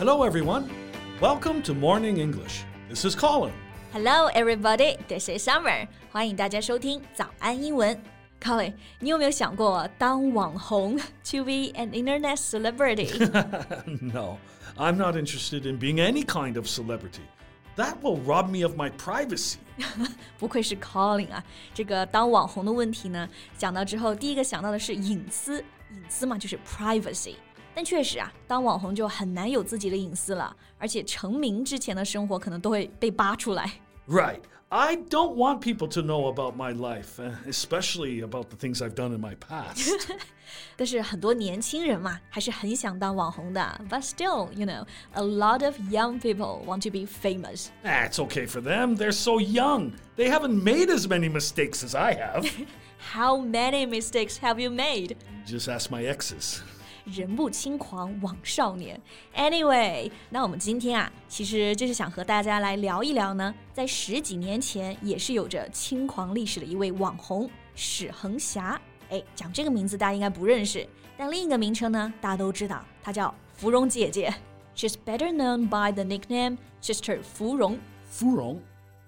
Hello, everyone. Welcome to Morning English. This is Colin. Hello, everybody. This is Summer. 欢迎大家收听早安英文。Colin，你有没有想过当网红？To be an internet celebrity？ no, I'm not interested in being any kind of celebrity. That will rob me of my privacy. 不愧是 Colin 啊！这个当网红的问题呢，讲到之后，第一个想到的是隐私，隐私嘛就是 privacy。 但确实啊，当网红就很难有自己的隐私了，而且成名之前的生活可能都会被扒出来。 Right. I don't want people to know about my life, uh, especially about the things I've done in my past. 但是很多年轻人嘛，还是很想当网红的。But still, you know, a lot of young people want to be famous. That's okay for them. They're so young. They haven't made as many mistakes as I have. How many mistakes have you made? Just ask my exes. 人不轻狂枉少年。Anyway，那我们今天啊，其实就是想和大家来聊一聊呢，在十几年前也是有着轻狂历史的一位网红史恒霞。哎，讲这个名字大家应该不认识，但另一个名称呢，大家都知道，她叫芙蓉姐姐。She's better known by the nickname Sister 芙蓉。Furong.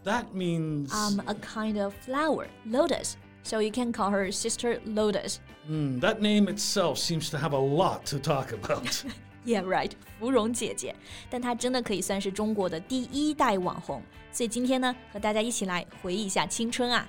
That means. Um, a kind of flower, lotus. So you can call her Sister Lotus. Hmm, that name itself seems to have a lot to talk about. Yeah, right，芙蓉姐姐，但她真的可以算是中国的第一代网红。所以今天呢，和大家一起来回忆一下青春啊。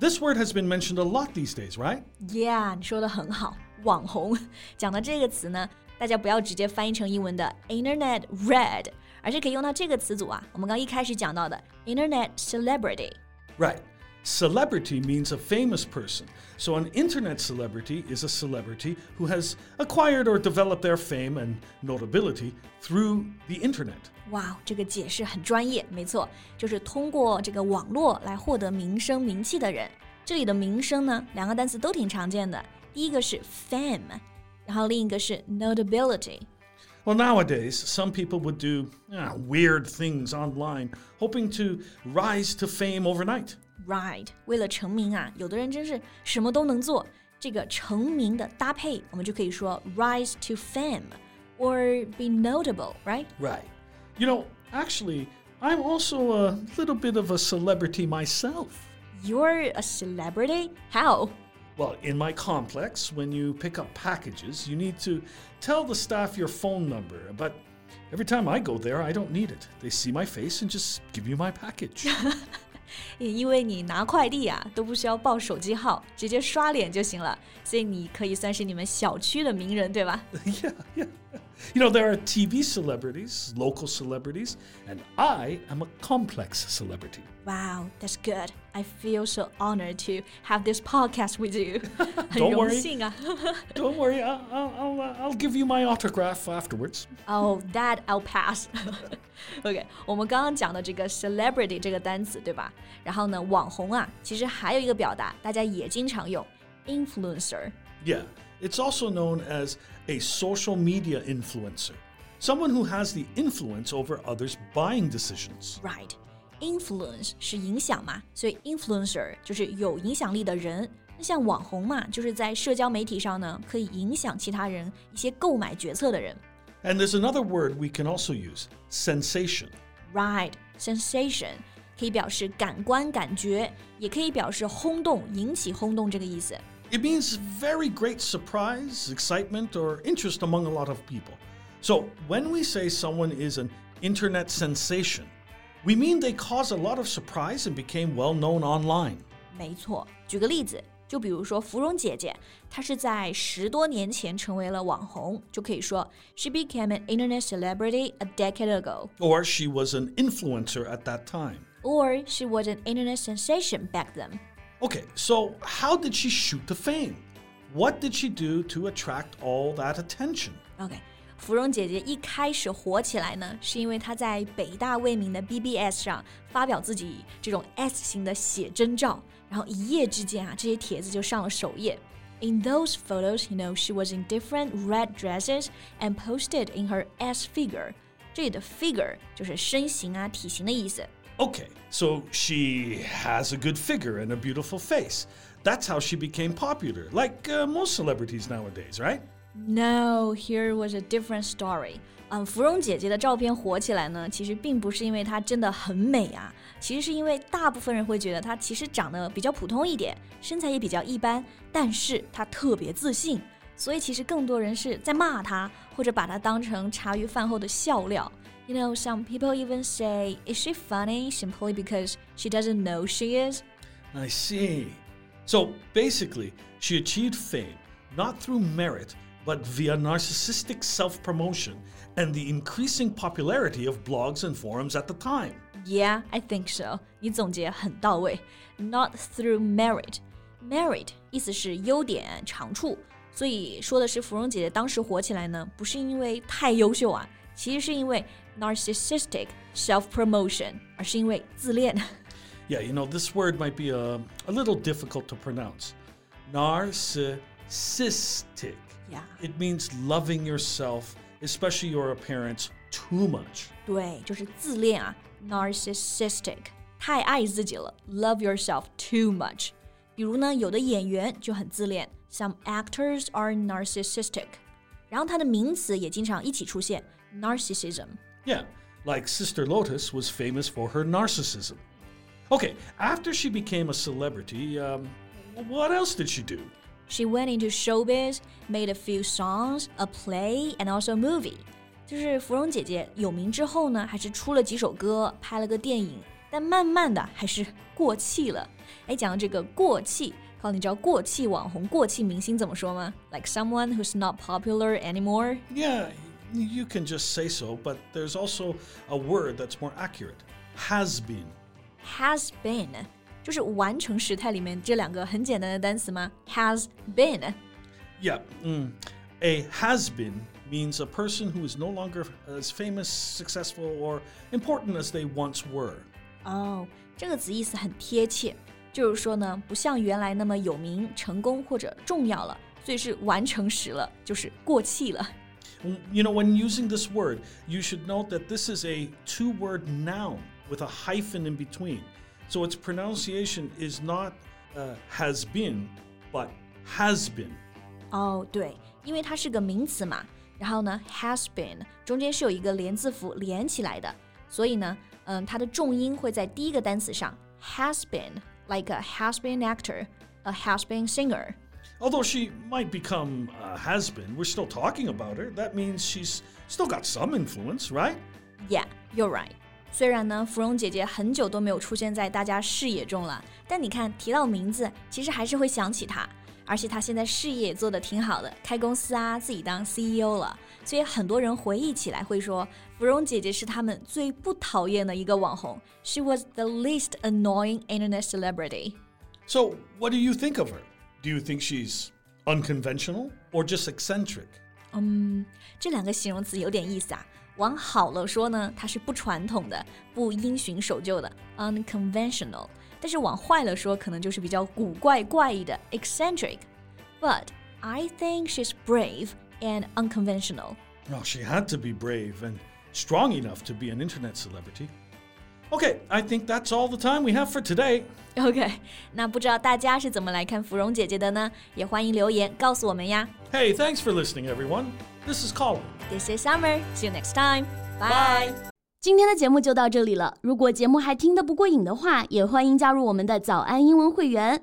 This word has been mentioned a lot these days, right? Yeah，你说的很好，网红讲到这个词呢，大家不要直接翻译成英文的 Internet Red，而是可以用到这个词组啊。我们刚一开始讲到的 Internet Celebrity。 Right. Celebrity means a famous person. So an internet celebrity is a celebrity who has acquired or developed their fame and notability through the internet. 哇，这个解释很专业，没错，就是通过这个网络来获得名声名气的人。这里的名声呢，两个单词都挺常见的，第一个是 fame，然后另一个是 notability。 Well, nowadays, some people would do ah, weird things online, hoping to rise to fame overnight. Right，为了成名啊，有的人真是什么都能做。这个成名的搭配，我们就可以说 rise to fame or be notable，right？ Right. You know, actually, I'm also a little bit of a celebrity myself. You're a celebrity? How? Well, in my complex, when you pick up packages, you need to tell the staff your phone number. But every time I go there, I don't need it. They see my face and just give you my package. 也因为你拿快递啊都不需要报手机号，直接刷脸就行了，所以你可以算是你们小区的名人，对吧？yeah, yeah. You know, there are TV celebrities, local celebrities, and I am a complex celebrity. Wow, that's good. I feel so honored to have this podcast with you. 很 Don't 荣 worry. 幸啊。 Don't worry, I'll, I'll, I'll, uh, I'll give you my autograph afterwards. Oh, that I'll pass. OK，我们刚刚讲的这个 celebrity 这个单词，对吧？然后呢，网红啊，其实还有一个表达，大家也经常用，influencer。 Yeah, it's also known as a social media influencer, someone who has the influence over others' buying decisions. Right. Influence 是影响嘛，所以 influencer 就是有影响力的人。那像网红嘛，就是在社交媒体上呢，可以影响其他人一些购买决策的人。 And there's another word we can also use sensation. Right, sensation 可以表示感官感觉，也可以表示轰动、引起轰动这个意思。 It means very great surprise, excitement, or interest among a lot of people. So when we say someone is an internet sensation, we mean they cause a lot of surprise and became well known online. 没错，举个例子，就比如说芙蓉姐姐，她是在十多年前成为了网红，就可以说 she became an internet celebrity a decade ago, Or she was an influencer at that time. or she was an internet sensation back then. Okay, so how did she shoot to fame? What did she do to attract all that attention? OK， 芙蓉姐姐一开始火起来呢，是因为她在北大未名的 BBS 上发表自己这种 S 型的写真照，然后一夜之间啊，这些帖子就上了首页。In those photos, you know, she was in different red dresses and posted in her S figure. 这里的 figure 就是身形啊、体型的意思。 Okay, so she has a good figure and a beautiful face. That's how she became popular, like uh, most celebrities nowadays, right? No, here was a different story. 嗯，芙蓉姐姐的照片火起来呢，其实并不是因为她真的很美啊，其实是因为大部分人会觉得她其实长得比较普通一点，身材也比较一般，但是她特别自信，所以其实更多人是在骂她，或者把她当成茶余饭后的笑料。 You know, some people even say, "Is she funny?" simply because she doesn't know she is. I see. So basically, she achieved fame not through merit, but via narcissistic self promotion and the increasing popularity of blogs and forums at the time. Yeah, I think so. 你总结很到位。Not through merit. Merit 意思是优点、长处，所以说的是芙蓉姐姐当时火起来呢，不是因为太优秀啊， 其实是因为 narcissistic self promotion，而是因为自恋。 Yeah, you know, this word might be a, a little difficult to pronounce. Narcissistic. Yeah. It means loving yourself, especially your appearance, too much. 对，就是自恋啊，narcissistic，太爱自己了，love yourself too much。比如呢，有的演员就很自恋，some actors are narcissistic。 然后它的名词也经常一起出现，narcissism。 Yeah, like Sister Lotus was famous for her narcissism. Okay, after she became a celebrity, um, what else did she do? She went into showbiz, made a few songs, a play, and also a movie. 就是芙蓉姐姐有名之后呢，还是出了几首歌，拍了个电影，但慢慢的还是过气了。哎，讲到这个过气， 靠，你知道过气网红、过气明星怎么说吗？Like someone who's not popular anymore. Yeah, y- you can just say so, but there's also a word that's more accurate has been. Has been，就是完成时态里面这两个很简单的单词吗？Has been。 Yeah, mm, a has been means a person who is no longer as famous, successful, or important as they once were. 哦，这个词意思很贴切， 就是说呢，不像原来那么有名、成功或者重要了，所以是完成时了，就是过气了。Mm, You know, when using this word, you should note that this is a two word noun with a hyphen in between. So its pronunciation is not uh, has been, but has been. 哦，对，因为它是个名词嘛，然后呢，has been 中间是有一个连字符连起来的，所以呢，嗯，它的重音会在第一个单词上，has been，like a has been actor，a has been singer。 Although she might become a has been, we're still talking about her. That means she's still got some influence, right? Yeah, you're right. 虽然呢，芙蓉姐姐很久都没有出现在大家视野中了，但你看提到名字，其实还是会想起她。而且她现在事业也做得挺好的，开公司啊，自己当 CEO 了。 所以很多人回忆起来会说，芙蓉姐姐是他们最不讨厌的一个网红。She was the least annoying internet celebrity. So, what do you think of her? Do you think she's unconventional or just eccentric? 这两个形容词有点意思啊。往好了说呢，它是不传统的、不因循守旧的 （unconventional）；但是往坏了说，可能就是比较古怪、怪异的 （eccentric）。But I think she's brave and unconventional. Well, she had to be brave and strong enough to be an internet celebrity. Okay, I think that's all the time we have for today. OK，那不知道大家是怎么来看芙蓉姐姐的呢？也欢迎留言告诉我们呀。 Hey, thanks for listening, everyone. This is Colin. This is Summer. See you next time. Bye. 今天的节目就到这里了。如果节目还听得不过瘾的话，也欢迎加入我们的早安英文会员。